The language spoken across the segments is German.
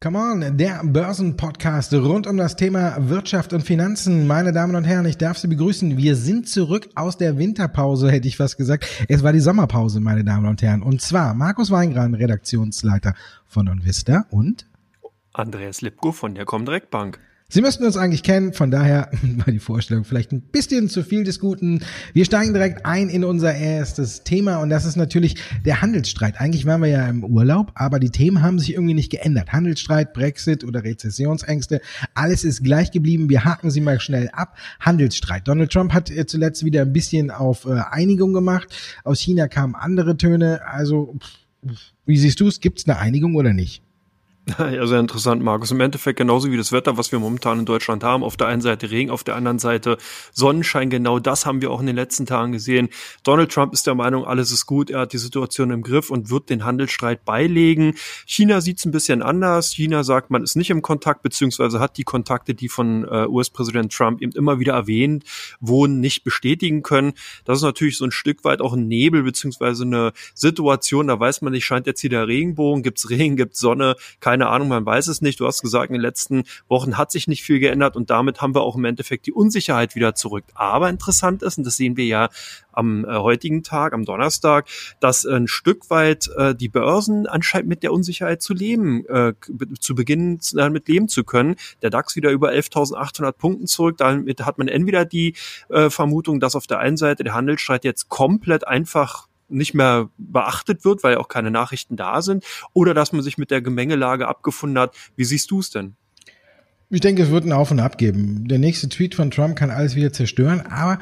Come on, der Börsenpodcast rund um das Thema Wirtschaft und Finanzen. Meine Damen und Herren, ich darf Sie begrüßen. Wir sind zurück aus der Winterpause, hätte ich fast gesagt. Es war die Sommerpause, meine Damen und Herren. Und zwar Markus Weingran, Redaktionsleiter von Onvista und Andreas Lipko von der Comdirect Bank. Sie müssten uns eigentlich kennen, von daher war die Vorstellung vielleicht ein bisschen zu viel des Guten. Wir steigen direkt ein in unser erstes Thema und das ist natürlich der Handelsstreit. Eigentlich waren wir ja im Urlaub, aber die Themen haben sich irgendwie nicht geändert. Handelsstreit, Brexit oder Rezessionsängste, alles ist gleich geblieben. Wir haken sie mal schnell ab. Handelsstreit. Donald Trump hat zuletzt wieder ein bisschen auf äh, Einigung gemacht. Aus China kamen andere Töne. Also, wie siehst du es? Gibt es eine Einigung oder nicht? Ja, sehr interessant, Markus. Im Endeffekt genauso wie das Wetter, was wir momentan in Deutschland haben. Auf der einen Seite Regen, auf der anderen Seite Sonnenschein. Genau das haben wir auch in den letzten Tagen gesehen. Donald Trump ist der Meinung, alles ist gut. Er hat die Situation im Griff und wird den Handelsstreit beilegen. China sieht es ein bisschen anders. China sagt, man ist nicht im Kontakt, beziehungsweise hat die Kontakte, die von äh, US-Präsident Trump eben immer wieder erwähnt wurden, nicht bestätigen können. Das ist natürlich so ein Stück weit auch ein Nebel, beziehungsweise eine Situation, da weiß man nicht, scheint jetzt hier der Regenbogen, gibt's Regen, gibt's Sonne, kein keine Ahnung, man weiß es nicht. Du hast gesagt, in den letzten Wochen hat sich nicht viel geändert und damit haben wir auch im Endeffekt die Unsicherheit wieder zurück. Aber interessant ist, und das sehen wir ja am äh, heutigen Tag, am Donnerstag, dass ein Stück weit äh, die Börsen anscheinend mit der Unsicherheit zu leben, äh, zu beginnen damit leben zu können. Der DAX wieder über 11.800 Punkten zurück. Damit hat man entweder die äh, Vermutung, dass auf der einen Seite der Handelsstreit jetzt komplett einfach nicht mehr beachtet wird, weil auch keine Nachrichten da sind, oder dass man sich mit der Gemengelage abgefunden hat. Wie siehst du es denn? Ich denke, es wird ein Auf und Ab geben. Der nächste Tweet von Trump kann alles wieder zerstören. Aber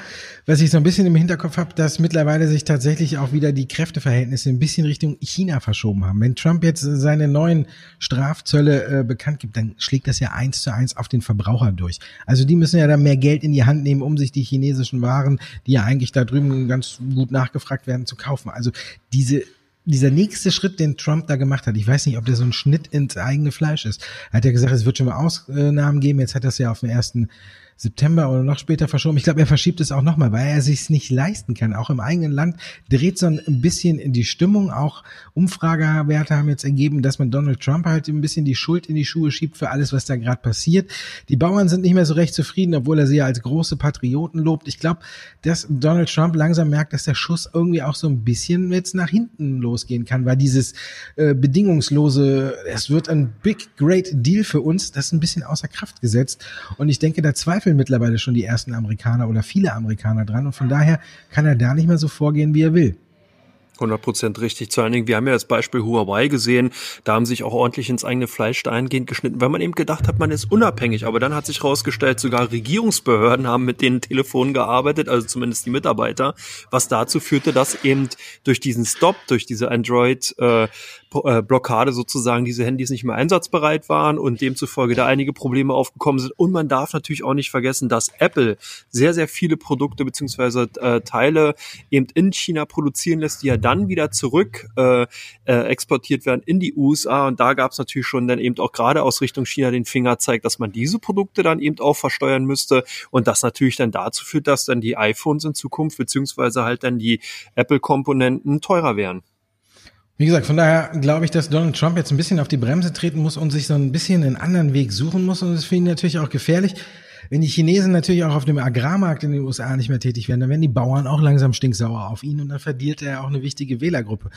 was ich so ein bisschen im Hinterkopf habe, dass mittlerweile sich tatsächlich auch wieder die Kräfteverhältnisse ein bisschen Richtung China verschoben haben. Wenn Trump jetzt seine neuen Strafzölle äh, bekannt gibt, dann schlägt das ja eins zu eins auf den Verbraucher durch. Also die müssen ja dann mehr Geld in die Hand nehmen, um sich die chinesischen Waren, die ja eigentlich da drüben ganz gut nachgefragt werden, zu kaufen. Also diese dieser nächste Schritt, den Trump da gemacht hat, ich weiß nicht, ob der so ein Schnitt ins eigene Fleisch ist. Er hat ja gesagt, es wird schon mal Ausnahmen geben. Jetzt hat er es ja auf den ersten September oder noch später verschoben. Ich glaube, er verschiebt es auch nochmal, weil er sich nicht leisten kann. Auch im eigenen Land dreht so ein bisschen in die Stimmung. Auch Umfragewerte haben jetzt ergeben, dass man Donald Trump halt ein bisschen die Schuld in die Schuhe schiebt für alles, was da gerade passiert. Die Bauern sind nicht mehr so recht zufrieden, obwohl er sie ja als große Patrioten lobt. Ich glaube, dass Donald Trump langsam merkt, dass der Schuss irgendwie auch so ein bisschen jetzt nach hinten losgehen kann, weil dieses äh, bedingungslose, es wird ein big, great Deal für uns, das ist ein bisschen außer Kraft gesetzt. Und ich denke, da zweifeln zweifeln mittlerweile schon die ersten Amerikaner oder viele Amerikaner dran und von daher kann er da nicht mehr so vorgehen, wie er will. 100% richtig. Zu allen Dingen, wir haben ja das Beispiel Huawei gesehen, da haben sich auch ordentlich ins eigene Fleisch dahingehend geschnitten, weil man eben gedacht hat, man ist unabhängig. Aber dann hat sich herausgestellt, sogar Regierungsbehörden haben mit den Telefonen gearbeitet, also zumindest die Mitarbeiter, was dazu führte, dass eben durch diesen Stop, durch diese Android äh, äh, sozusagen diese Handys nicht mehr einsatzbereit waren und demzufolge da einige Probleme aufgekommen sind. Und man darf natürlich auch nicht vergessen, dass Apple sehr, sehr viele Produkte beziehungsweise äh, Teile eben in China produzieren lässt, die ja dann wieder zurück äh, äh, exportiert werden in die USA. Und da gab es natürlich schon dann eben auch gerade aus Richtung China den Fingerzeig, dass man diese Produkte dann eben auch versteuern müsste. Und das natürlich dann dazu führt, dass dann die iPhones in Zukunft beziehungsweise halt dann die Apple-Komponenten teurer werden. Wie gesagt, von daher glaube ich, dass Donald Trump jetzt ein bisschen auf die Bremse treten muss und sich so ein bisschen einen anderen Weg suchen muss. Und das finde ich natürlich auch gefährlich. Wenn die Chinesen natürlich auch auf dem Agrarmarkt in den USA nicht mehr tätig werden, dann werden die Bauern auch langsam stinksauer auf ihn und dann verliert er auch eine wichtige Wählergruppe.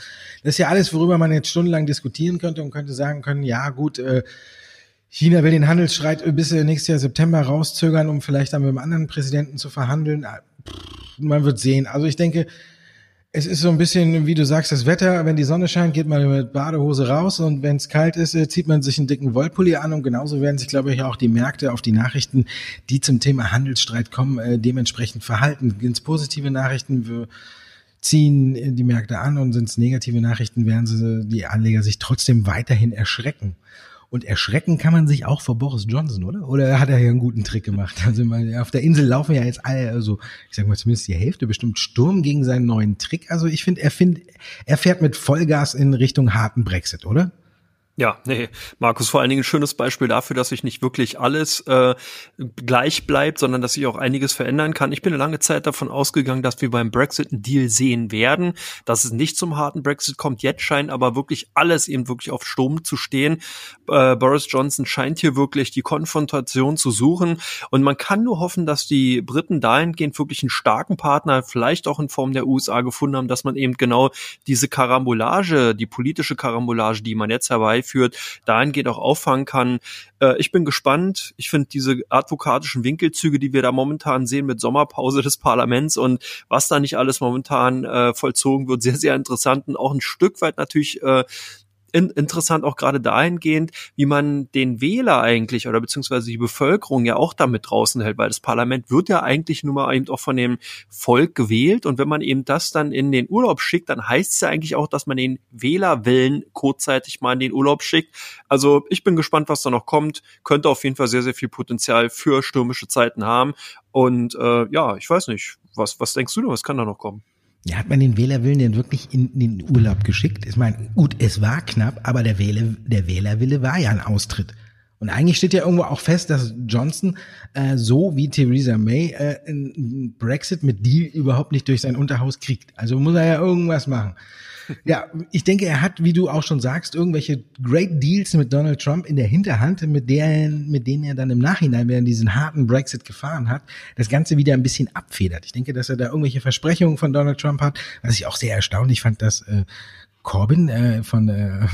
Das ist ja alles, worüber man jetzt stundenlang diskutieren könnte und könnte sagen können, ja gut, äh, China will den Handelsstreit bis nächstes Jahr September rauszögern, um vielleicht dann mit einem anderen Präsidenten zu verhandeln. Ah, man wird sehen. Also ich denke, es ist so ein bisschen, wie du sagst, das Wetter. Wenn die Sonne scheint, geht man mit Badehose raus und wenn es kalt ist, äh, zieht man sich einen dicken Wollpulli an und genauso werden sich, glaube ich, auch die Märkte auf die Nachrichten, die zum Thema Handelsstreit kommen, äh, dementsprechend verhalten. Sind es positive Nachrichten, wir ziehen die Märkte an und sind es negative Nachrichten, werden sie die Anleger sich trotzdem weiterhin erschrecken. Und erschrecken kann man sich auch vor Boris Johnson, oder? Oder hat er ja einen guten Trick gemacht? Also auf der Insel laufen ja jetzt alle, also ich sag mal zumindest die Hälfte bestimmt Sturm gegen seinen neuen Trick. Also ich finde, er findet, er fährt mit Vollgas in Richtung harten Brexit, oder? Ja, nee, Markus, vor allen Dingen ein schönes Beispiel dafür, dass sich nicht wirklich alles äh, gleich bleibt, sondern dass sich auch einiges verändern kann. Ich bin eine lange Zeit davon ausgegangen, dass wir beim Brexit einen Deal sehen werden, dass es nicht zum harten Brexit kommt. Jetzt scheint aber wirklich alles eben wirklich auf Sturm zu stehen. Äh, Boris Johnson scheint hier wirklich die Konfrontation zu suchen und man kann nur hoffen, dass die Briten dahingehend wirklich einen starken Partner, vielleicht auch in Form der USA gefunden haben, dass man eben genau diese Karambolage, die politische Karambolage, die man jetzt herbei führt, dahingehend auch auffangen kann. Äh, ich bin gespannt. Ich finde diese advokatischen Winkelzüge, die wir da momentan sehen mit Sommerpause des Parlaments und was da nicht alles momentan äh, vollzogen wird, sehr, sehr interessant und auch ein Stück weit natürlich äh, in, interessant auch gerade dahingehend, wie man den Wähler eigentlich oder beziehungsweise die Bevölkerung ja auch damit draußen hält, weil das Parlament wird ja eigentlich nur mal eben auch von dem Volk gewählt und wenn man eben das dann in den Urlaub schickt, dann heißt es ja eigentlich auch, dass man den Wählerwillen kurzzeitig mal in den Urlaub schickt. Also ich bin gespannt, was da noch kommt. Könnte auf jeden Fall sehr, sehr viel Potenzial für stürmische Zeiten haben. Und äh, ja, ich weiß nicht, was, was denkst du denn, was kann da noch kommen? Ja, hat man den Wählerwillen denn wirklich in den Urlaub geschickt? Ich meine, gut, es war knapp, aber der, Wähler, der Wählerwille war ja ein Austritt. Und eigentlich steht ja irgendwo auch fest, dass Johnson äh, so wie Theresa May äh, einen Brexit mit Deal überhaupt nicht durch sein Unterhaus kriegt. Also muss er ja irgendwas machen. Ja, ich denke, er hat, wie du auch schon sagst, irgendwelche Great Deals mit Donald Trump in der Hinterhand, mit, der, mit denen er dann im Nachhinein, er diesen harten Brexit gefahren hat, das Ganze wieder ein bisschen abfedert. Ich denke, dass er da irgendwelche Versprechungen von Donald Trump hat, was ich auch sehr erstaunlich fand, dass äh, Corbyn äh, von äh,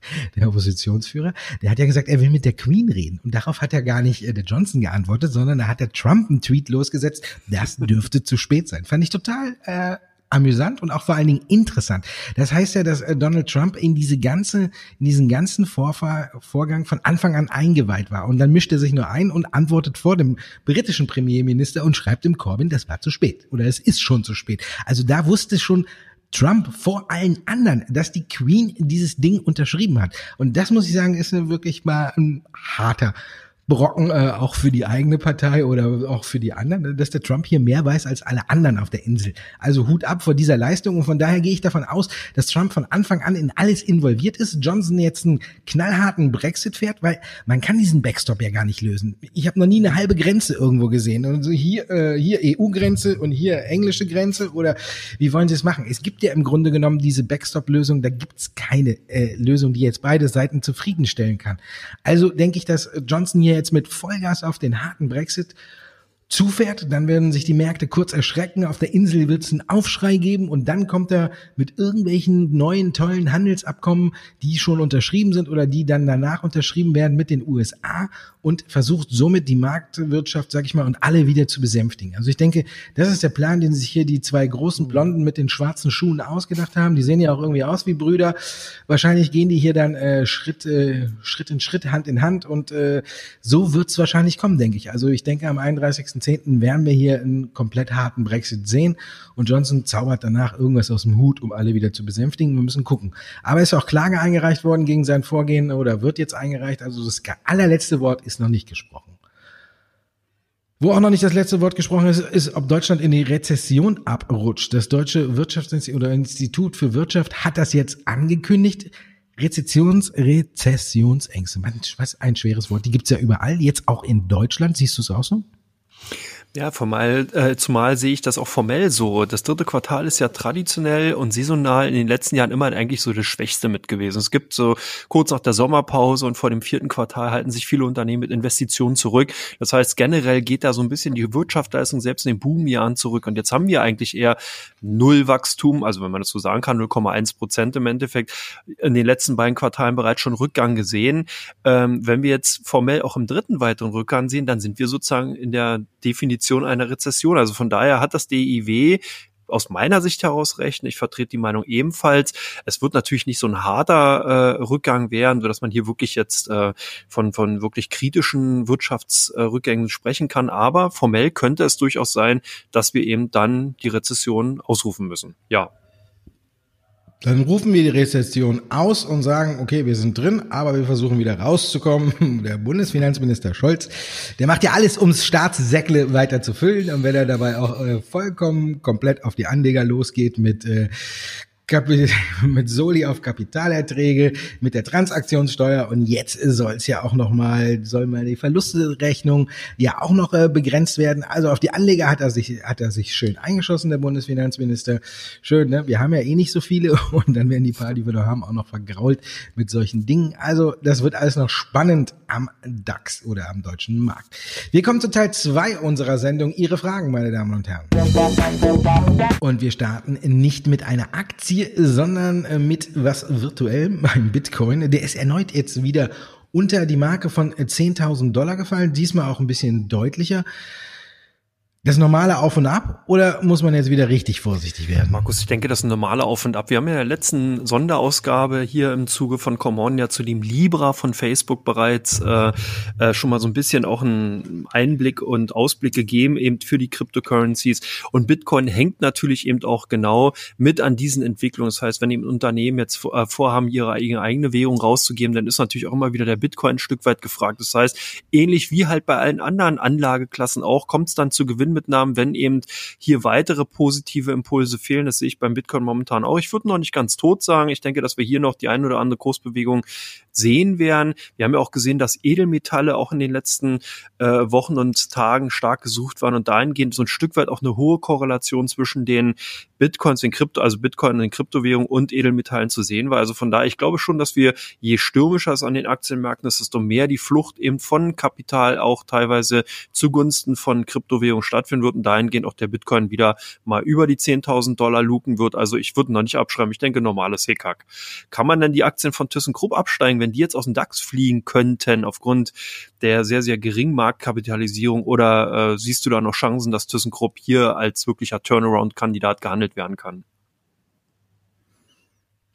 der Oppositionsführer, der hat ja gesagt, er will mit der Queen reden. Und darauf hat er gar nicht äh, der Johnson geantwortet, sondern da hat der Trump einen Tweet losgesetzt, das dürfte zu spät sein. Fand ich total äh, amüsant und auch vor allen Dingen interessant. Das heißt ja, dass äh, Donald Trump in diese ganze, in diesen ganzen Vorfahr Vorgang von Anfang an eingeweiht war. Und dann mischt er sich nur ein und antwortet vor dem britischen Premierminister und schreibt dem Corbyn, das war zu spät oder es ist schon zu spät. Also da wusste schon Trump vor allen anderen, dass die Queen dieses Ding unterschrieben hat. Und das muss ich sagen, ist wirklich mal ein harter Brocken äh, auch für die eigene Partei oder auch für die anderen, dass der Trump hier mehr weiß als alle anderen auf der Insel. Also Hut ab vor dieser Leistung und von daher gehe ich davon aus, dass Trump von Anfang an in alles involviert ist. Johnson jetzt einen knallharten Brexit fährt, weil man kann diesen Backstop ja gar nicht lösen. Ich habe noch nie eine halbe Grenze irgendwo gesehen. Und so hier äh, hier EU-Grenze und hier englische Grenze oder wie wollen Sie es machen? Es gibt ja im Grunde genommen diese Backstop-Lösung, da gibt's keine äh, Lösung, die jetzt beide Seiten zufriedenstellen kann. Also denke ich, dass Johnson hier jetzt mit Vollgas auf den harten Brexit zufährt, dann werden sich die Märkte kurz erschrecken, auf der Insel wird es einen Aufschrei geben und dann kommt er mit irgendwelchen neuen tollen Handelsabkommen, die schon unterschrieben sind oder die dann danach unterschrieben werden mit den USA und versucht somit die Marktwirtschaft, sag ich mal, und alle wieder zu besänftigen. Also ich denke, das ist der Plan, den sich hier die zwei großen Blonden mit den schwarzen Schuhen ausgedacht haben. Die sehen ja auch irgendwie aus wie Brüder. Wahrscheinlich gehen die hier dann äh, Schritt, äh, Schritt in Schritt, Hand in Hand und äh, so wird's wahrscheinlich kommen, denke ich. Also ich denke, am 31.10. werden wir hier einen komplett harten Brexit sehen und Johnson zaubert danach irgendwas aus dem Hut, um alle wieder zu besänftigen. Wir müssen gucken. Aber ist auch Klage eingereicht worden gegen sein Vorgehen oder wird jetzt eingereicht. Also das allerletzte Wort ist ist noch nicht gesprochen. Wo auch noch nicht das letzte Wort gesprochen ist, ist, ob Deutschland in die Rezession abrutscht. Das Deutsche Wirtschaftsinstitut oder Institut für Wirtschaft hat das jetzt angekündigt. Rezessions, Rezessionsängste. was ein schweres Wort. Die gibt's ja überall, jetzt auch in Deutschland. Siehst du es auch so? Ja, formal, äh, zumal sehe ich das auch formell so. Das dritte Quartal ist ja traditionell und saisonal in den letzten Jahren immer eigentlich so das Schwächste mit gewesen. Es gibt so kurz nach der Sommerpause und vor dem vierten Quartal halten sich viele Unternehmen mit Investitionen zurück. Das heißt, generell geht da so ein bisschen die Wirtschaftsleistung selbst in den Boomjahren zurück. Und jetzt haben wir eigentlich eher Nullwachstum, also wenn man das so sagen kann, 0,1 Prozent im Endeffekt, in den letzten beiden Quartalen bereits schon Rückgang gesehen. Ähm, wenn wir jetzt formell auch im dritten weiteren Rückgang sehen, dann sind wir sozusagen in der Definition einer Rezession. Also von daher hat das DIW aus meiner Sicht heraus recht. Ich vertrete die Meinung ebenfalls. Es wird natürlich nicht so ein harter äh, Rückgang werden, so man hier wirklich jetzt äh, von von wirklich kritischen Wirtschaftsrückgängen sprechen kann. Aber formell könnte es durchaus sein, dass wir eben dann die Rezession ausrufen müssen. Ja, dann rufen wir die Rezession aus und sagen, okay, wir sind drin, aber wir versuchen wieder rauszukommen. Der Bundesfinanzminister Scholz, der macht ja alles, ums Staatssäckle weiter zu füllen. Und wenn er dabei auch äh, vollkommen komplett auf die Anleger losgeht mit äh, mit Soli auf Kapitalerträge, mit der Transaktionssteuer und jetzt soll es ja auch noch mal, soll mal die Verlustrechnung ja auch noch äh, begrenzt werden. Also auf die Anleger hat er sich, hat er sich schön eingeschossen, der Bundesfinanzminister. Schön, ne? Wir haben ja eh nicht so viele und dann werden die paar, die wir da haben, auch noch vergrault mit solchen Dingen. Also das wird alles noch spannend am DAX oder am deutschen Markt. Wir kommen zu Teil zwei unserer Sendung. Ihre Fragen, meine Damen und Herren. Und wir starten nicht mit einer Aktie, sondern äh, mit was virtuell, ein Bitcoin. Der ist erneut jetzt wieder unter die Marke von 10.000 Dollar gefallen, diesmal auch ein bisschen deutlicher das normale Auf und Ab oder muss man jetzt wieder richtig vorsichtig werden? Markus, ich denke, das ist ein normale Auf und Ab. Wir haben ja in der letzten Sonderausgabe hier im Zuge von Common ja zu dem Libra von Facebook bereits äh, äh, schon mal so ein bisschen auch einen Einblick und Ausblick gegeben eben für die Cryptocurrencies. Und Bitcoin hängt natürlich eben auch genau mit an diesen Entwicklungen. Das heißt, wenn eben Unternehmen jetzt äh, vorhaben, ihre eigene Währung rauszugeben, dann ist natürlich auch immer wieder der Bitcoin ein Stück weit gefragt. Das heißt, ähnlich wie halt bei allen anderen Anlageklassen auch, kommt es dann zu Gewinn Gewinnmitnahmen, wenn eben hier weitere positive Impulse fehlen. Das sehe ich beim Bitcoin momentan auch. Ich würde noch nicht ganz tot sagen. Ich denke, dass wir hier noch die ein oder andere Kursbewegung sehen werden. Wir haben ja auch gesehen, dass Edelmetalle auch in den letzten äh, Wochen und Tagen stark gesucht waren und dahingehend so ein Stück weit auch eine hohe Korrelation zwischen den Bitcoins, den Krypto, also Bitcoin den Kryptowährungen und Edelmetallen zu sehen war. Also von daher, ich glaube schon, dass wir je stürmischer es an den Aktienmärkten ist, desto mehr die Flucht eben von Kapital auch teilweise zugunsten von Kryptowährungen stattfinden wird und dahingehend auch der Bitcoin wieder mal über die 10.000 Dollar luken wird. Also ich würde noch nicht abschreiben. Ich denke, normales Hickhack. Kann man denn die Aktien von ThyssenKrupp absteigen, wenn die jetzt aus dem DAX fliegen könnten aufgrund der sehr, sehr geringen Marktkapitalisierung oder äh, siehst du da noch Chancen, dass ThyssenKrupp hier als wirklicher Turnaround-Kandidat gehandelt werden kann?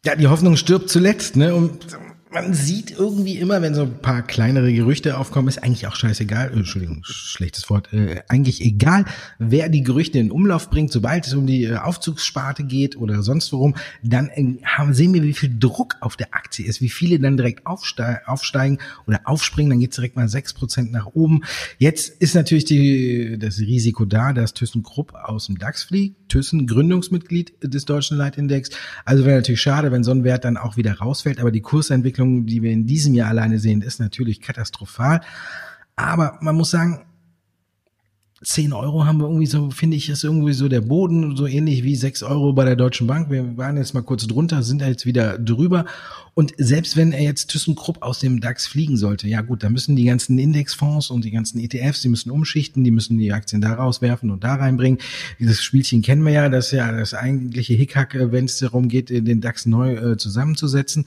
Ja, die Hoffnung stirbt zuletzt, ne? Und man sieht irgendwie immer, wenn so ein paar kleinere Gerüchte aufkommen, ist eigentlich auch scheißegal, äh, Entschuldigung, schlechtes Wort, äh, eigentlich egal, wer die Gerüchte in Umlauf bringt, sobald es um die äh, Aufzugssparte geht oder sonst worum, dann äh, haben, sehen wir, wie viel Druck auf der Aktie ist, wie viele dann direkt aufste aufsteigen oder aufspringen, dann geht direkt mal sechs Prozent nach oben. Jetzt ist natürlich die, das Risiko da, dass ThyssenKrupp aus dem DAX fliegt, Thyssen Gründungsmitglied des deutschen Leitindex, also wäre natürlich schade, wenn so ein Wert dann auch wieder rausfällt, aber die Kursentwicklung Entwicklung, die wir in diesem Jahr alleine sehen, ist natürlich katastrophal. Aber man muss sagen, 10 Euro haben wir irgendwie so, finde ich, ist irgendwie so der Boden, so ähnlich wie 6 Euro bei der Deutschen Bank. Wir waren jetzt mal kurz drunter, sind jetzt wieder drüber. Und selbst wenn er jetzt ThyssenKrupp aus dem DAX fliegen sollte, ja gut, dann müssen die ganzen Indexfonds und die ganzen ETFs, die müssen umschichten, die müssen die Aktien da rauswerfen und da reinbringen. Dieses Spielchen kennen wir ja, das ist ja das eigentliche Hickhack, wenn es darum geht, den DAX neu äh, zusammenzusetzen.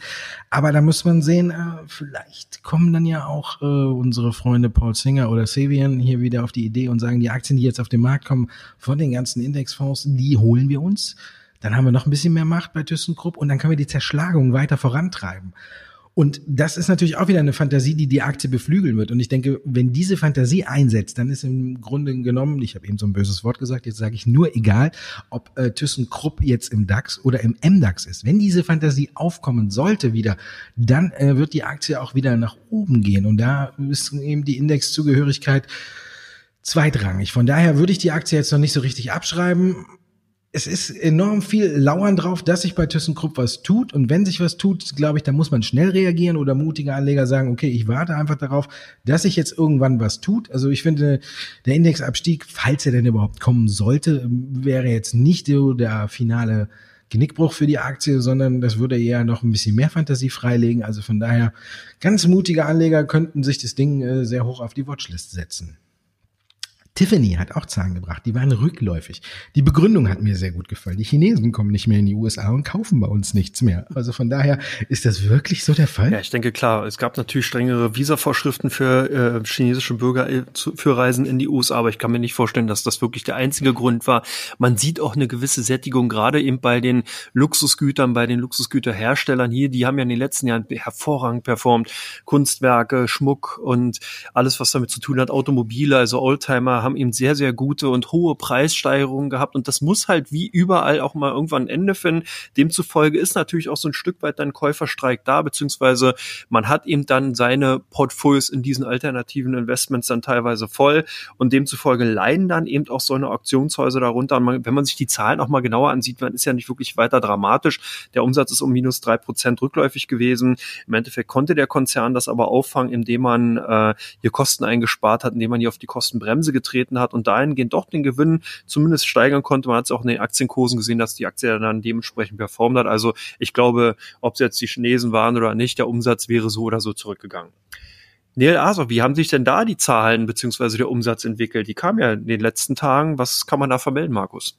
Aber da muss man sehen, äh, vielleicht kommen dann ja auch äh, unsere Freunde Paul Singer oder Savian hier wieder auf die Idee und sagen, die Aktien, die jetzt auf den Markt kommen von den ganzen Indexfonds, die holen wir uns dann haben wir noch ein bisschen mehr Macht bei ThyssenKrupp und dann können wir die Zerschlagung weiter vorantreiben. Und das ist natürlich auch wieder eine Fantasie, die die Aktie beflügeln wird. Und ich denke, wenn diese Fantasie einsetzt, dann ist im Grunde genommen, ich habe eben so ein böses Wort gesagt, jetzt sage ich nur egal, ob äh, ThyssenKrupp jetzt im DAX oder im MDAX ist. Wenn diese Fantasie aufkommen sollte wieder, dann äh, wird die Aktie auch wieder nach oben gehen. Und da ist eben die Indexzugehörigkeit zweitrangig. Von daher würde ich die Aktie jetzt noch nicht so richtig abschreiben es ist enorm viel Lauern drauf, dass sich bei ThyssenKrupp was tut. Und wenn sich was tut, glaube ich, da muss man schnell reagieren oder mutige Anleger sagen, okay, ich warte einfach darauf, dass sich jetzt irgendwann was tut. Also ich finde, der Indexabstieg, falls er denn überhaupt kommen sollte, wäre jetzt nicht so der finale Genickbruch für die Aktie, sondern das würde eher noch ein bisschen mehr Fantasie freilegen. Also von daher, ganz mutige Anleger könnten sich das Ding äh, sehr hoch auf die Watchlist setzen. Tiffany hat auch Zahlen gebracht, die waren rückläufig. Die Begründung hat mir sehr gut gefallen. Die Chinesen kommen nicht mehr in die USA und kaufen bei uns nichts mehr. Also von daher ist das wirklich so der Fall? Ja, ich denke klar. Es gab natürlich strengere Visavorschriften für äh, chinesische Bürger äh, für Reisen in die USA, aber ich kann mir nicht vorstellen, dass das wirklich der einzige Grund war. Man sieht auch eine gewisse Sättigung, gerade eben bei den Luxusgütern, bei den Luxusgüterherstellern hier. Die haben ja in den letzten Jahren hervorragend performt. Kunstwerke, Schmuck und alles, was damit zu tun hat, Automobile, also Oldtimer haben eben sehr, sehr gute und hohe Preissteigerungen gehabt und das muss halt wie überall auch mal irgendwann ein Ende finden. Demzufolge ist natürlich auch so ein Stück weit dann Käuferstreik da, beziehungsweise man hat eben dann seine Portfolios in diesen alternativen Investments dann teilweise voll und demzufolge leiden dann eben auch so eine Auktionshäuser darunter. Man, wenn man sich die Zahlen auch mal genauer ansieht, man ist ja nicht wirklich weiter dramatisch. Der Umsatz ist um minus drei Prozent rückläufig gewesen. Im Endeffekt konnte der Konzern das aber auffangen, indem man äh, hier Kosten eingespart hat, indem man hier auf die Kostenbremse getreten hat und dahingehend doch den Gewinn zumindest steigern konnte. Man hat es auch in den Aktienkursen gesehen, dass die Aktie dann dementsprechend performt hat. Also ich glaube, ob es jetzt die Chinesen waren oder nicht, der Umsatz wäre so oder so zurückgegangen. Neil Asor, wie haben sich denn da die Zahlen beziehungsweise der Umsatz entwickelt? Die kamen ja in den letzten Tagen. Was kann man da vermelden, Markus?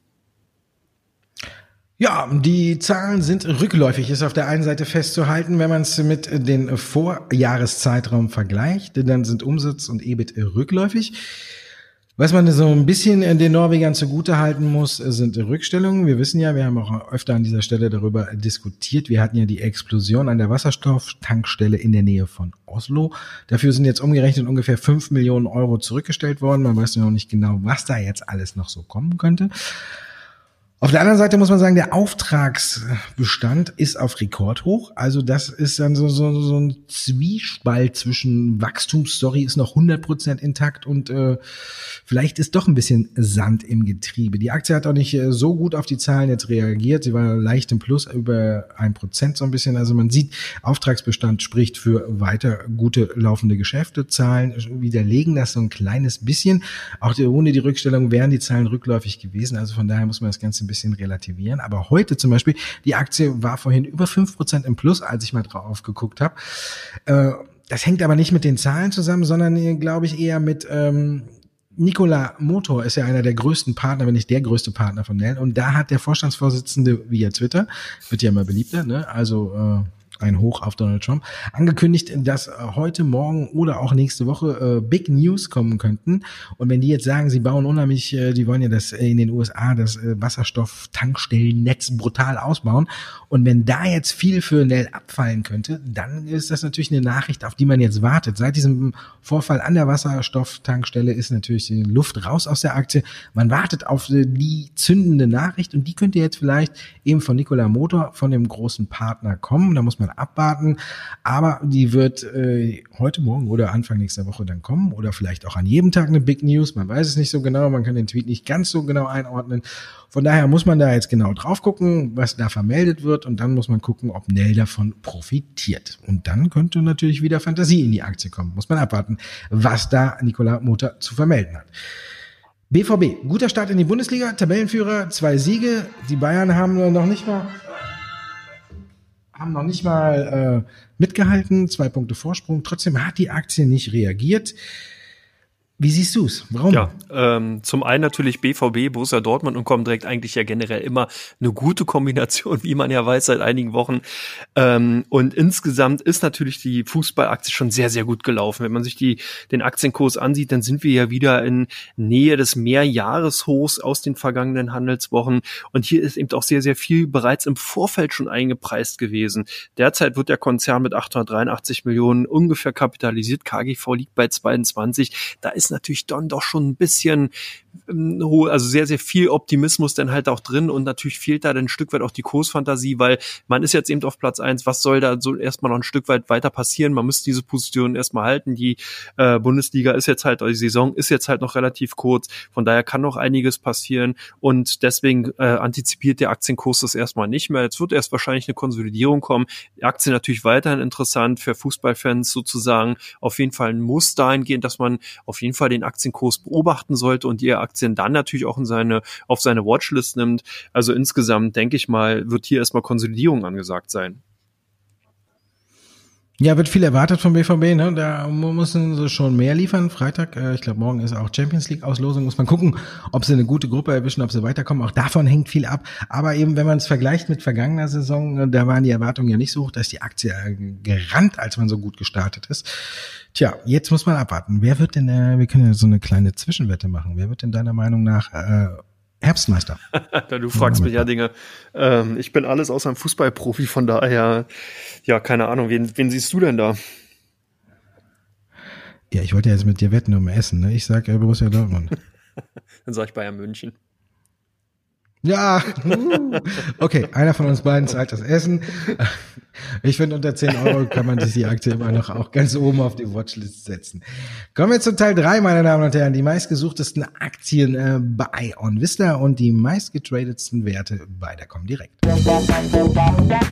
Ja, die Zahlen sind rückläufig, ist auf der einen Seite festzuhalten, wenn man es mit den Vorjahreszeitraum vergleicht, dann sind Umsatz und EBIT rückläufig. Was man so ein bisschen den Norwegern zugute halten muss, sind Rückstellungen. Wir wissen ja, wir haben auch öfter an dieser Stelle darüber diskutiert. Wir hatten ja die Explosion an der Wasserstofftankstelle in der Nähe von Oslo. Dafür sind jetzt umgerechnet ungefähr fünf Millionen Euro zurückgestellt worden. Man weiß noch nicht genau, was da jetzt alles noch so kommen könnte. Auf der anderen Seite muss man sagen, der Auftragsbestand ist auf Rekordhoch. Also das ist dann so, so, so ein Zwiespalt zwischen Wachstumsstory ist noch 100% intakt und äh, vielleicht ist doch ein bisschen Sand im Getriebe. Die Aktie hat auch nicht äh, so gut auf die Zahlen jetzt reagiert. Sie war leicht im Plus über ein Prozent so ein bisschen. Also man sieht, Auftragsbestand spricht für weiter gute laufende Geschäfte. Zahlen widerlegen das so ein kleines bisschen. Auch die, ohne die Rückstellung wären die Zahlen rückläufig gewesen. Also von daher muss man das Ganze ein bisschen relativieren. Aber heute zum Beispiel, die Aktie war vorhin über fünf Prozent im Plus, als ich mal drauf geguckt habe. Äh, das hängt aber nicht mit den Zahlen zusammen, sondern äh, glaube ich eher mit ähm, Nikola Motor ist ja einer der größten Partner, wenn nicht der größte Partner von Nell. Und da hat der Vorstandsvorsitzende via Twitter, wird ja immer beliebter, ne? also äh, ein Hoch auf Donald Trump, angekündigt, dass heute, morgen oder auch nächste Woche äh, Big News kommen könnten. Und wenn die jetzt sagen, sie bauen unheimlich, äh, die wollen ja das äh, in den USA das äh, Wasserstofftankstellennetz brutal ausbauen. Und wenn da jetzt viel für Nell abfallen könnte, dann ist das natürlich eine Nachricht, auf die man jetzt wartet. Seit diesem Vorfall an der Wasserstofftankstelle ist natürlich die Luft raus aus der Aktie. Man wartet auf äh, die zündende Nachricht und die könnte jetzt vielleicht eben von Nikola Motor, von dem großen Partner kommen. Da muss man man abwarten. Aber die wird äh, heute Morgen oder Anfang nächster Woche dann kommen oder vielleicht auch an jedem Tag eine Big News. Man weiß es nicht so genau. Man kann den Tweet nicht ganz so genau einordnen. Von daher muss man da jetzt genau drauf gucken, was da vermeldet wird. Und dann muss man gucken, ob Nell davon profitiert. Und dann könnte natürlich wieder Fantasie in die Aktie kommen. Muss man abwarten, was da Nikola Motor zu vermelden hat. BVB, guter Start in die Bundesliga, Tabellenführer, zwei Siege. Die Bayern haben noch nicht mal haben noch nicht mal äh, mitgehalten, zwei Punkte Vorsprung. Trotzdem hat die Aktie nicht reagiert. Wie siehst du es? Warum? Ja, ähm, zum einen natürlich BVB, Borussia Dortmund und Comdirect eigentlich ja generell immer eine gute Kombination, wie man ja weiß seit einigen Wochen. Ähm, und insgesamt ist natürlich die Fußballaktie schon sehr, sehr gut gelaufen. Wenn man sich die, den Aktienkurs ansieht, dann sind wir ja wieder in Nähe des Mehrjahreshochs aus den vergangenen Handelswochen. Und hier ist eben auch sehr, sehr viel bereits im Vorfeld schon eingepreist gewesen. Derzeit wird der Konzern mit 883 Millionen ungefähr kapitalisiert. KGV liegt bei 22. Da ist ist natürlich dann doch schon ein bisschen ähm, also sehr, sehr viel Optimismus dann halt auch drin und natürlich fehlt da dann ein Stück weit auch die Kursfantasie, weil man ist jetzt eben auf Platz eins. was soll da so erstmal noch ein Stück weit weiter passieren? Man muss diese Position erstmal halten. Die äh, Bundesliga ist jetzt halt, die Saison ist jetzt halt noch relativ kurz, von daher kann noch einiges passieren und deswegen äh, antizipiert der Aktienkurs das erstmal nicht mehr. Jetzt wird erst wahrscheinlich eine Konsolidierung kommen. Die Aktie natürlich weiterhin interessant für Fußballfans sozusagen. Auf jeden Fall ein Muss dahingehend, dass man auf jeden Fall den Aktienkurs beobachten sollte und die Aktien dann natürlich auch in seine, auf seine Watchlist nimmt. Also insgesamt denke ich mal, wird hier erstmal Konsolidierung angesagt sein. Ja, wird viel erwartet vom BVB, ne? Da müssen sie schon mehr liefern. Freitag, äh, ich glaube, morgen ist auch Champions League Auslosung. Muss man gucken, ob sie eine gute Gruppe erwischen, ob sie weiterkommen. Auch davon hängt viel ab. Aber eben, wenn man es vergleicht mit vergangener Saison, äh, da waren die Erwartungen ja nicht so hoch, dass die Aktie äh, gerannt, als man so gut gestartet ist. Tja, jetzt muss man abwarten. Wer wird denn, äh, wir können ja so eine kleine Zwischenwette machen. Wer wird denn deiner Meinung nach äh, Herbstmeister. du fragst mich ja Dinge. Ähm, ich bin alles außer ein Fußballprofi, von daher, ja, keine Ahnung. Wen, wen siehst du denn da? Ja, ich wollte jetzt mit dir wetten um Essen, ne? Ich sag äh, Borussia Dortmund. Dann sage ich Bayern München. Ja, okay, einer von uns beiden zahlt das Essen. Ich finde, unter 10 Euro kann man sich die Aktie immer noch auch ganz oben auf die Watchlist setzen. Kommen wir zu Teil 3, meine Damen und Herren. Die meistgesuchtesten Aktien äh, bei OnVista und die meistgetradetsten Werte bei der Comdirect.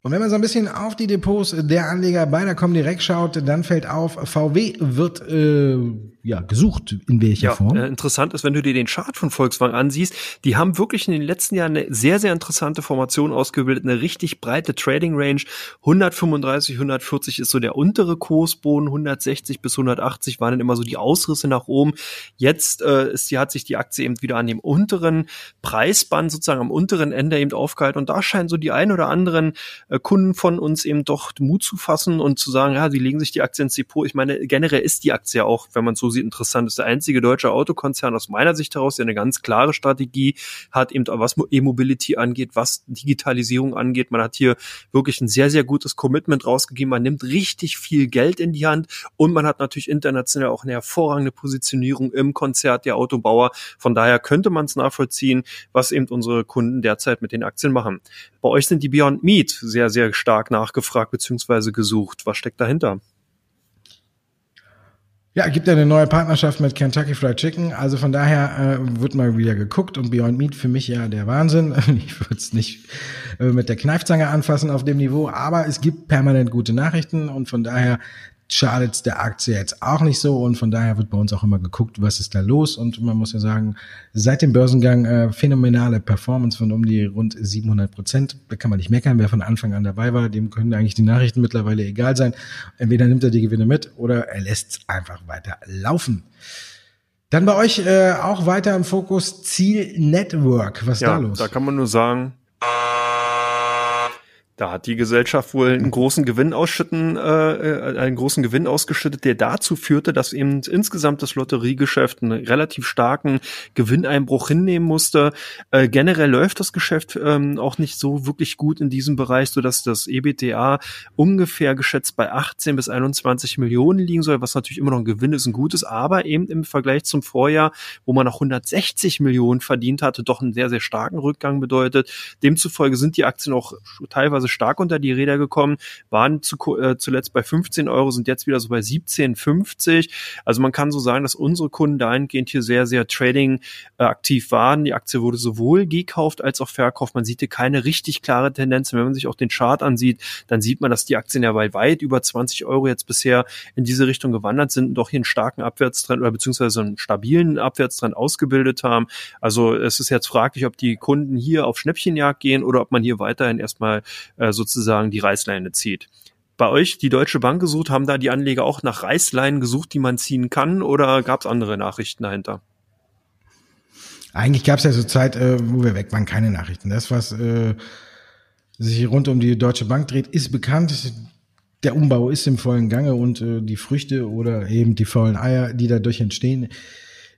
Und wenn man so ein bisschen auf die Depots der Anleger bei der Comdirect schaut, dann fällt auf, VW wird äh, ja, gesucht, in welcher ja, Form. Äh, interessant ist, wenn du dir den Chart von Volkswagen ansiehst, die haben wirklich in den letzten Jahren eine sehr, sehr interessante Formation ausgebildet, eine richtig breite Trading Range. 135, 140 ist so der untere Kursboden, 160 bis 180 waren dann immer so die Ausrisse nach oben. Jetzt äh, ist die, hat sich die Aktie eben wieder an dem unteren Preisband, sozusagen am unteren Ende eben aufgehalten. Und da scheinen so die ein oder anderen äh, Kunden von uns eben doch Mut zu fassen und zu sagen, ja, sie legen sich die Aktie ins Depot. Ich meine, generell ist die Aktie auch, wenn man so sieht, interessant. Ist der einzige deutsche Autokonzern aus meiner Sicht heraus, der eine ganz klare Strategie hat, eben was E-Mobility angeht, was Digitalisierung angeht. Man hat hier wirklich ein sehr, sehr gutes Commitment rausgegeben. Man nimmt richtig viel Geld in die Hand und man hat natürlich international auch eine hervorragende Positionierung im Konzert der Autobauer. Von daher könnte man es nachvollziehen, was eben unsere Kunden derzeit mit den Aktien machen. Bei euch sind die Beyond Meat sehr, sehr stark nachgefragt bzw. gesucht. Was steckt dahinter? Ja, gibt ja eine neue Partnerschaft mit Kentucky Fried Chicken. Also von daher äh, wird mal wieder geguckt und Beyond Meat für mich ja der Wahnsinn. Ich würde es nicht äh, mit der Kneifzange anfassen auf dem Niveau, aber es gibt permanent gute Nachrichten und von daher schadet der Aktie jetzt auch nicht so und von daher wird bei uns auch immer geguckt, was ist da los und man muss ja sagen, seit dem Börsengang äh, phänomenale Performance von um die rund 700 Prozent. Da kann man nicht meckern, wer von Anfang an dabei war, dem können eigentlich die Nachrichten mittlerweile egal sein. Entweder nimmt er die Gewinne mit oder er lässt es einfach weiter laufen. Dann bei euch äh, auch weiter im Fokus Ziel Network. Was ist ja, da los? Da kann man nur sagen, da hat die Gesellschaft wohl einen großen Gewinn ausschütten, äh, äh, einen großen Gewinn ausgeschüttet, der dazu führte, dass eben insgesamt das Lotteriegeschäft einen relativ starken Gewinneinbruch hinnehmen musste. Äh, generell läuft das Geschäft ähm, auch nicht so wirklich gut in diesem Bereich, so dass das EBTA ungefähr geschätzt bei 18 bis 21 Millionen liegen soll, was natürlich immer noch ein Gewinn ist, ein gutes, aber eben im Vergleich zum Vorjahr, wo man noch 160 Millionen verdient hatte, doch einen sehr, sehr starken Rückgang bedeutet. Demzufolge sind die Aktien auch teilweise teilweise stark unter die Räder gekommen, waren zu, äh, zuletzt bei 15 Euro, sind jetzt wieder so bei 17,50. Also man kann so sagen, dass unsere Kunden dahingehend hier sehr, sehr Trading äh, aktiv waren. Die Aktie wurde sowohl gekauft als auch verkauft. Man sieht hier keine richtig klare Tendenz. Wenn man sich auch den Chart ansieht, dann sieht man, dass die Aktien ja bei weit über 20 Euro jetzt bisher in diese Richtung gewandert sind und doch hier einen starken Abwärtstrend oder beziehungsweise einen stabilen Abwärtstrend ausgebildet haben. Also es ist jetzt fraglich, ob die Kunden hier auf Schnäppchenjagd gehen oder ob man hier weiterhin erstmal äh, sozusagen die Reißleine zieht. Bei euch die Deutsche Bank gesucht, haben da die Anleger auch nach Reißleinen gesucht, die man ziehen kann, oder gab es andere Nachrichten dahinter? Eigentlich gab es ja so Zeit, äh, wo wir weg waren, keine Nachrichten. Das, was äh, sich rund um die Deutsche Bank dreht, ist bekannt. Der Umbau ist im vollen Gange und die Früchte oder eben die faulen Eier, die dadurch entstehen,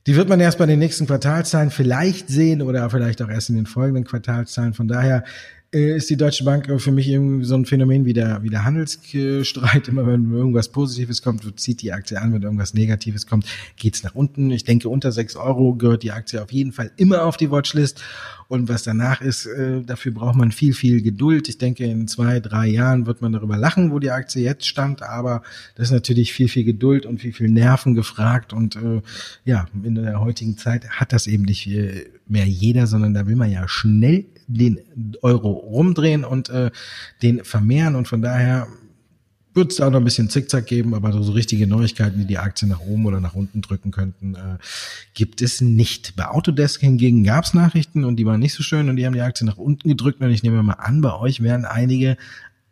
die wird man erst bei den nächsten Quartalzahlen vielleicht sehen oder vielleicht auch erst in den folgenden Quartalzahlen. Von daher ist die Deutsche Bank für mich irgendwie so ein Phänomen wie der, wie der Handelsstreit. Immer wenn irgendwas Positives kommt, zieht die Aktie an, wenn irgendwas Negatives kommt, geht's nach unten. Ich denke, unter sechs Euro gehört die Aktie auf jeden Fall immer auf die Watchlist. Und was danach ist, äh, dafür braucht man viel, viel Geduld. Ich denke, in zwei, drei Jahren wird man darüber lachen, wo die Aktie jetzt stand. Aber das ist natürlich viel, viel Geduld und viel, viel Nerven gefragt. Und äh, ja, in der heutigen Zeit hat das eben nicht mehr jeder, sondern da will man ja schnell den Euro rumdrehen und äh, den vermehren. Und von daher wird es auch noch ein bisschen Zickzack geben, aber so richtige Neuigkeiten, die die Aktie nach oben oder nach unten drücken könnten, äh, gibt es nicht. Bei Autodesk hingegen gab es Nachrichten und die waren nicht so schön und die haben die Aktie nach unten gedrückt und ich nehme mal an, bei euch werden einige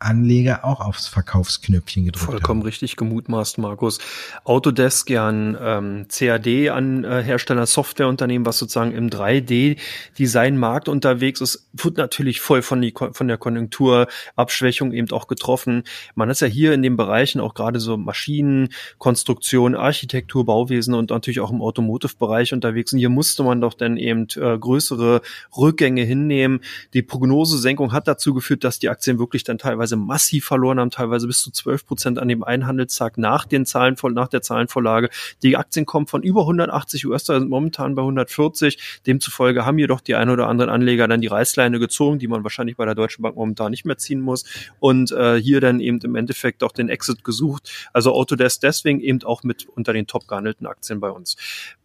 Anleger auch aufs Verkaufsknöpfchen gedrückt Vollkommen haben. richtig gemutmaßt, Markus. Autodesk ja ein ähm, CAD an äh, Softwareunternehmen, was sozusagen im 3D-Design-Markt unterwegs ist, wird natürlich voll von, die, von der Konjunkturabschwächung eben auch getroffen. Man ist ja hier in den Bereichen auch gerade so Maschinen, Konstruktion, Architektur, Bauwesen und natürlich auch im Automotive-Bereich unterwegs. Und hier musste man doch dann eben äh, größere Rückgänge hinnehmen. Die Prognosesenkung hat dazu geführt, dass die Aktien wirklich dann teilweise teilweise massiv verloren haben, teilweise bis zu 12 Prozent an dem einen Handelstag nach den Zahlen, nach der Zahlenvorlage. Die Aktien kommen von über 180 US-Dollar, sind momentan bei 140. Demzufolge haben jedoch die ein oder anderen Anleger dann die Reißleine gezogen, die man wahrscheinlich bei der Deutschen Bank momentan nicht mehr ziehen muss und äh, hier dann eben im Endeffekt auch den Exit gesucht. Also Autodesk deswegen eben auch mit unter den top gehandelten Aktien bei uns.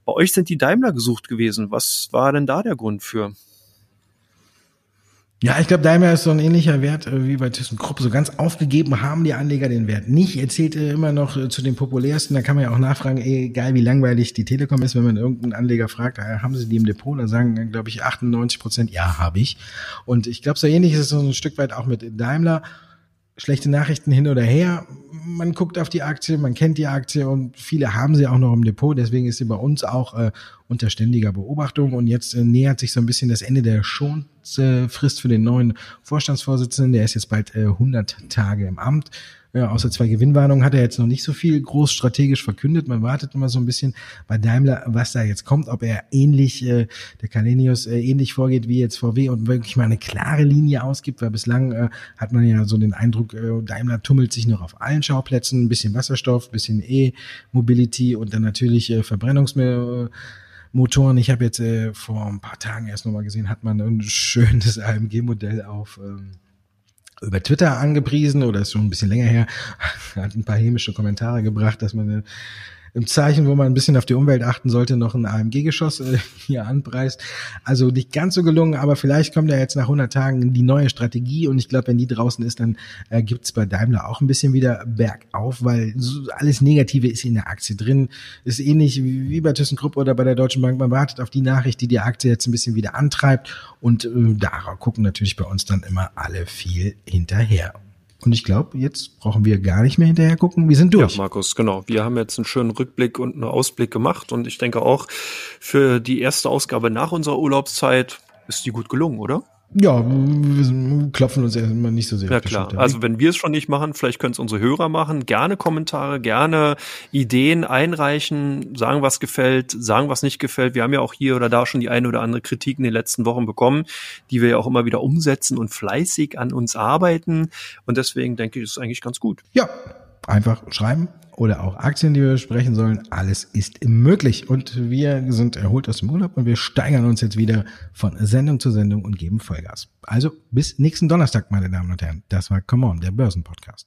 Bei euch sind die Daimler gesucht gewesen. Was war denn da der Grund für? Ja, ich glaube, Daimler ist so ein ähnlicher Wert äh, wie bei ThyssenKrupp. So ganz aufgegeben haben die Anleger den Wert nicht. Er zählt äh, immer noch äh, zu den populärsten. Da kann man ja auch nachfragen, egal wie langweilig die Telekom ist, wenn man irgendeinen Anleger fragt, haben sie die im Depot? Da sagen, glaube ich, 98 Prozent, ja, habe ich. Und ich glaube, so ähnlich ist es so ein Stück weit auch mit Daimler schlechte Nachrichten hin oder her. Man guckt auf die Aktie, man kennt die Aktie und viele haben sie auch noch im Depot. Deswegen ist sie bei uns auch äh, unter ständiger Beobachtung. Und jetzt äh, nähert sich so ein bisschen das Ende der Schonfrist für den neuen Vorstandsvorsitzenden. Der ist jetzt bald äh, 100 Tage im Amt. Ja, außer zwei Gewinnwarnungen hat er jetzt noch nicht so viel groß strategisch verkündet. Man wartet immer so ein bisschen bei Daimler, was da jetzt kommt, ob er ähnlich, äh, der Kalenius äh, ähnlich vorgeht wie jetzt VW und wirklich mal eine klare Linie ausgibt, weil bislang äh, hat man ja so den Eindruck, äh, Daimler tummelt sich noch auf allen Schauplätzen, ein bisschen Wasserstoff, ein bisschen E-Mobility und dann natürlich äh, Verbrennungsmittel. Motoren. Ich habe jetzt äh, vor ein paar Tagen erst nochmal gesehen, hat man ein schönes AMG-Modell auf ähm, über Twitter angepriesen oder ist schon ein bisschen länger her, hat ein paar hämische Kommentare gebracht, dass man im Zeichen, wo man ein bisschen auf die Umwelt achten sollte, noch ein AMG-Geschoss äh, hier anpreist. Also nicht ganz so gelungen, aber vielleicht kommt ja jetzt nach 100 Tagen die neue Strategie und ich glaube, wenn die draußen ist, dann äh, gibt's bei Daimler auch ein bisschen wieder bergauf, weil so alles Negative ist in der Aktie drin. Ist ähnlich wie bei ThyssenKrupp oder bei der Deutschen Bank. Man wartet auf die Nachricht, die die Aktie jetzt ein bisschen wieder antreibt und äh, da gucken natürlich bei uns dann immer alle viel hinterher. Und ich glaube, jetzt brauchen wir gar nicht mehr hinterher gucken. Wir sind durch. Ja, Markus, genau. Wir haben jetzt einen schönen Rückblick und einen Ausblick gemacht. Und ich denke auch, für die erste Ausgabe nach unserer Urlaubszeit ist die gut gelungen, oder? Ja, wir klopfen uns erstmal nicht so sehr. Ja klar, also wenn wir es schon nicht machen, vielleicht können es unsere Hörer machen. Gerne Kommentare, gerne Ideen einreichen, sagen, was gefällt, sagen, was nicht gefällt. Wir haben ja auch hier oder da schon die eine oder andere Kritik in den letzten Wochen bekommen, die wir ja auch immer wieder umsetzen und fleißig an uns arbeiten. Und deswegen denke ich, ist es eigentlich ganz gut. Ja, einfach schreiben oder auch Aktien, die wir besprechen sollen. Alles ist möglich. Und wir sind erholt aus dem Urlaub und wir steigern uns jetzt wieder von Sendung zu Sendung und geben Vollgas. Also bis nächsten Donnerstag, meine Damen und Herren. Das war Come On, der Börsenpodcast.